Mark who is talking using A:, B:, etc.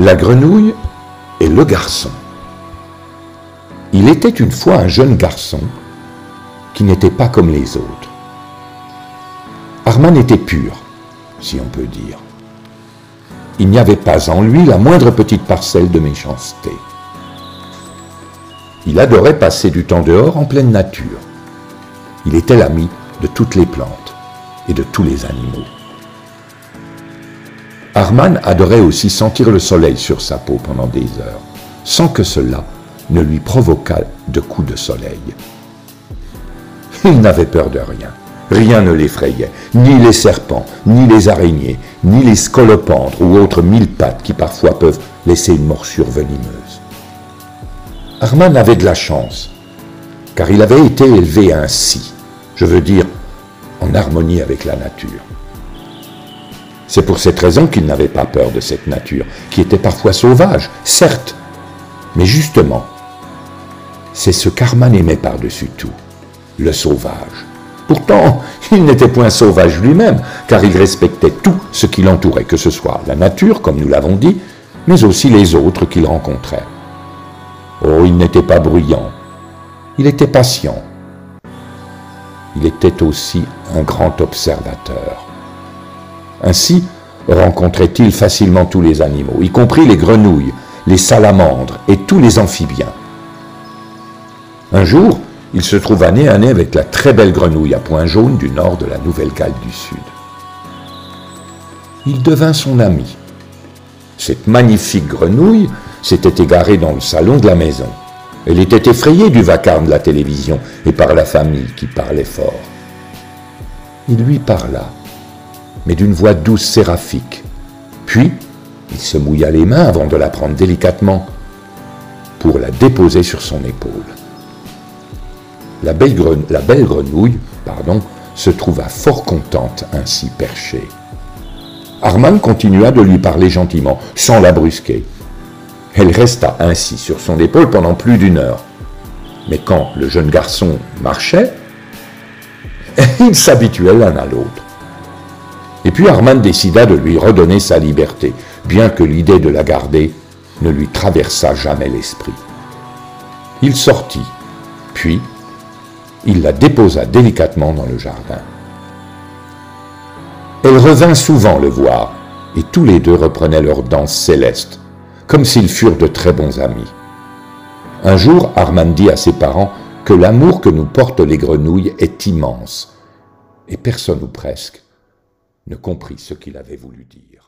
A: La grenouille et le garçon. Il était une fois un jeune garçon qui n'était pas comme les autres. Arman était pur, si on peut dire. Il n'y avait pas en lui la moindre petite parcelle de méchanceté. Il adorait passer du temps dehors en pleine nature. Il était l'ami de toutes les plantes et de tous les animaux. Arman adorait aussi sentir le soleil sur sa peau pendant des heures, sans que cela ne lui provoquât de coups de soleil. Il n'avait peur de rien. Rien ne l'effrayait, ni les serpents, ni les araignées, ni les scolopendres ou autres mille pattes qui parfois peuvent laisser une morsure venimeuse. Arman avait de la chance, car il avait été élevé ainsi, je veux dire en harmonie avec la nature. C'est pour cette raison qu'il n'avait pas peur de cette nature, qui était parfois sauvage, certes, mais justement, c'est ce qu'Arman aimait par-dessus tout, le sauvage. Pourtant, il n'était point sauvage lui-même, car il respectait tout ce qui l'entourait, que ce soit la nature, comme nous l'avons dit, mais aussi les autres qu'il rencontrait. Oh, il n'était pas bruyant, il était patient. Il était aussi un grand observateur. Ainsi rencontrait-il facilement tous les animaux, y compris les grenouilles, les salamandres et tous les amphibiens. Un jour, il se trouva nez à nez avec la très belle grenouille à point jaune du nord de la Nouvelle-Galles du Sud. Il devint son ami. Cette magnifique grenouille s'était égarée dans le salon de la maison. Elle était effrayée du vacarme de la télévision et par la famille qui parlait fort. Il lui parla mais d'une voix douce séraphique. Puis, il se mouilla les mains avant de la prendre délicatement pour la déposer sur son épaule. La belle, grenouille pardon, se trouva fort contente ainsi perchée. Armand continua de lui parler gentiment, sans la brusquer. Elle resta ainsi sur son épaule pendant plus d'une heure. Mais quand le jeune garçon marchait, ils s'habituaient l'un à l'autre. Et puis Armand décida de lui redonner sa liberté, bien que l'idée de la garder ne lui traversa jamais l'esprit. Il sortit, puis il la déposa délicatement dans le jardin. Elle revint souvent le voir, et tous les deux reprenaient leur danse céleste, comme s'ils furent de très bons amis. Un jour, Armand dit à ses parents que l'amour que nous portent les grenouilles est immense, et personne ou presque ne comprit ce qu'il avait voulu dire.